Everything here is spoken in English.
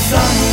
sun.